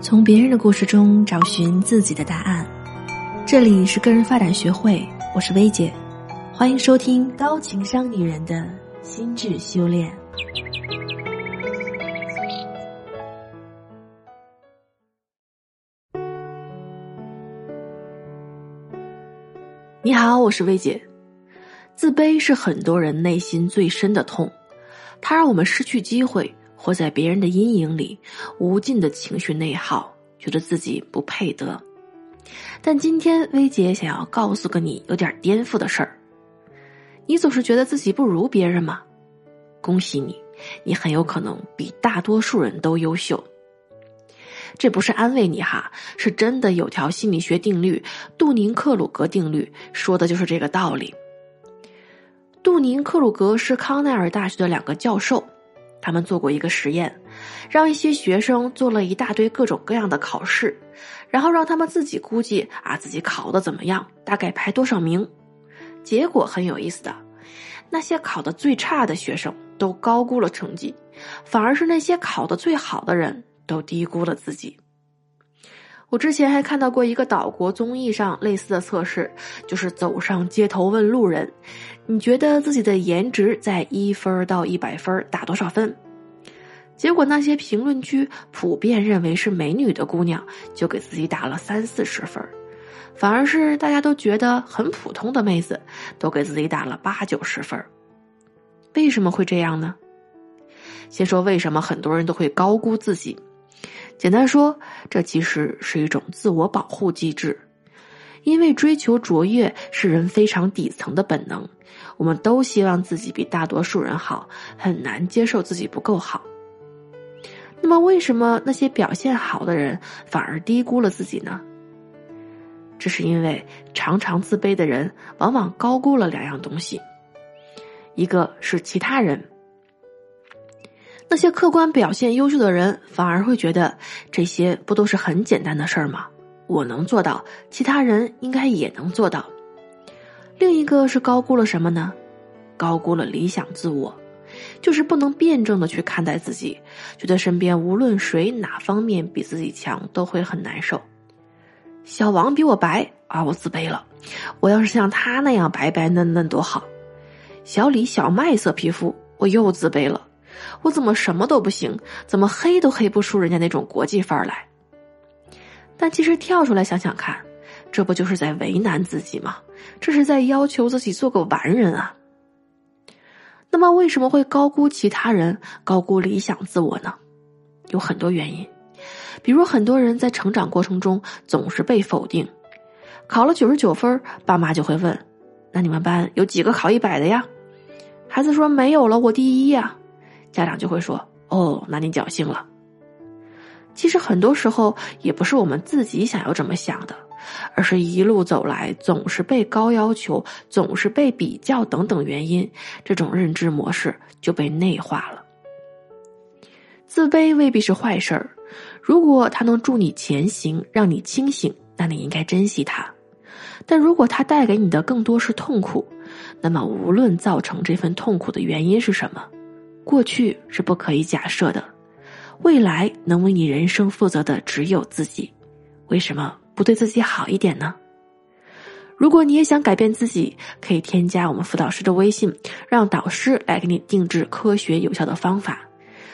从别人的故事中找寻自己的答案。这里是个人发展学会，我是薇姐，欢迎收听高情商女人的心智修炼。你好，我是薇姐。自卑是很多人内心最深的痛，它让我们失去机会。活在别人的阴影里，无尽的情绪内耗，觉得自己不配得。但今天薇姐想要告诉个你有点颠覆的事儿：你总是觉得自己不如别人吗？恭喜你，你很有可能比大多数人都优秀。这不是安慰你哈，是真的有条心理学定律——杜宁克鲁格定律，说的就是这个道理。杜宁克鲁格是康奈尔大学的两个教授。他们做过一个实验，让一些学生做了一大堆各种各样的考试，然后让他们自己估计啊自己考的怎么样，大概排多少名。结果很有意思的，那些考的最差的学生都高估了成绩，反而是那些考的最好的人都低估了自己。我之前还看到过一个岛国综艺上类似的测试，就是走上街头问路人。你觉得自己的颜值在一分到一百分打多少分？结果那些评论区普遍认为是美女的姑娘就给自己打了三四十分，反而是大家都觉得很普通的妹子都给自己打了八九十分。为什么会这样呢？先说为什么很多人都会高估自己。简单说，这其实是一种自我保护机制。因为追求卓越是人非常底层的本能，我们都希望自己比大多数人好，很难接受自己不够好。那么，为什么那些表现好的人反而低估了自己呢？这是因为常常自卑的人往往高估了两样东西，一个是其他人。那些客观表现优秀的人反而会觉得这些不都是很简单的事儿吗？我能做到，其他人应该也能做到。另一个是高估了什么呢？高估了理想自我，就是不能辩证的去看待自己，觉得身边无论谁哪方面比自己强，都会很难受。小王比我白啊，我自卑了。我要是像他那样白白嫩嫩多好。小李小麦色皮肤，我又自卑了。我怎么什么都不行？怎么黑都黑不出人家那种国际范儿来？但其实跳出来想想看，这不就是在为难自己吗？这是在要求自己做个完人啊。那么为什么会高估其他人、高估理想自我呢？有很多原因，比如很多人在成长过程中总是被否定，考了九十九分，爸妈就会问：“那你们班有几个考一百的呀？”孩子说：“没有了，我第一呀。”家长就会说：“哦，那你侥幸了。”其实很多时候也不是我们自己想要这么想的，而是一路走来总是被高要求、总是被比较等等原因，这种认知模式就被内化了。自卑未必是坏事儿，如果它能助你前行，让你清醒，那你应该珍惜它；但如果它带给你的更多是痛苦，那么无论造成这份痛苦的原因是什么，过去是不可以假设的。未来能为你人生负责的只有自己，为什么不对自己好一点呢？如果你也想改变自己，可以添加我们辅导师的微信，让导师来给你定制科学有效的方法。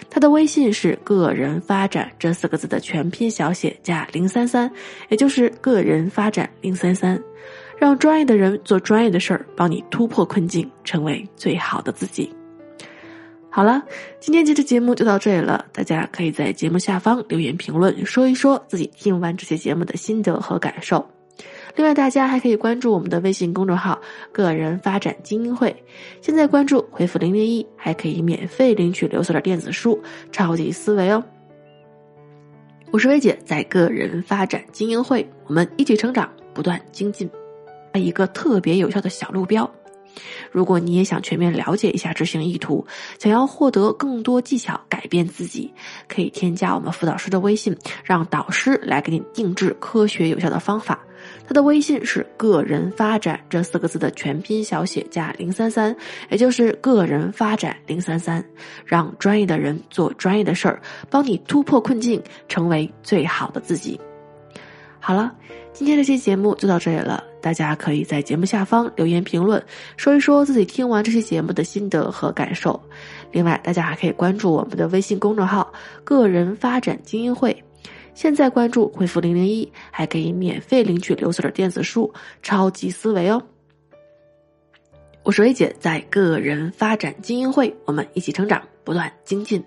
他的微信是“个人发展”这四个字的全拼小写加零三三，也就是“个人发展零三三”，让专业的人做专业的事儿，帮你突破困境，成为最好的自己。好了，今天这期节目就到这里了。大家可以在节目下方留言评论，说一说自己听完这期节目的心得和感受。另外，大家还可以关注我们的微信公众号“个人发展精英会”。现在关注回复零零一，还可以免费领取刘所的电子书《超级思维》哦。我是薇姐，在个人发展精英会，我们一起成长，不断精进。一个特别有效的小路标。如果你也想全面了解一下执行意图，想要获得更多技巧改变自己，可以添加我们辅导师的微信，让导师来给你定制科学有效的方法。他的微信是“个人发展”这四个字的全拼小写加零三三，也就是“个人发展零三三”，让专业的人做专业的事儿，帮你突破困境，成为最好的自己。好了，今天这期节目就到这里了。大家可以在节目下方留言评论，说一说自己听完这期节目的心得和感受。另外，大家还可以关注我们的微信公众号“个人发展精英会”。现在关注，回复零零一，还可以免费领取刘慈的电子书《超级思维》哦。我是薇姐，在个人发展精英会，我们一起成长，不断精进。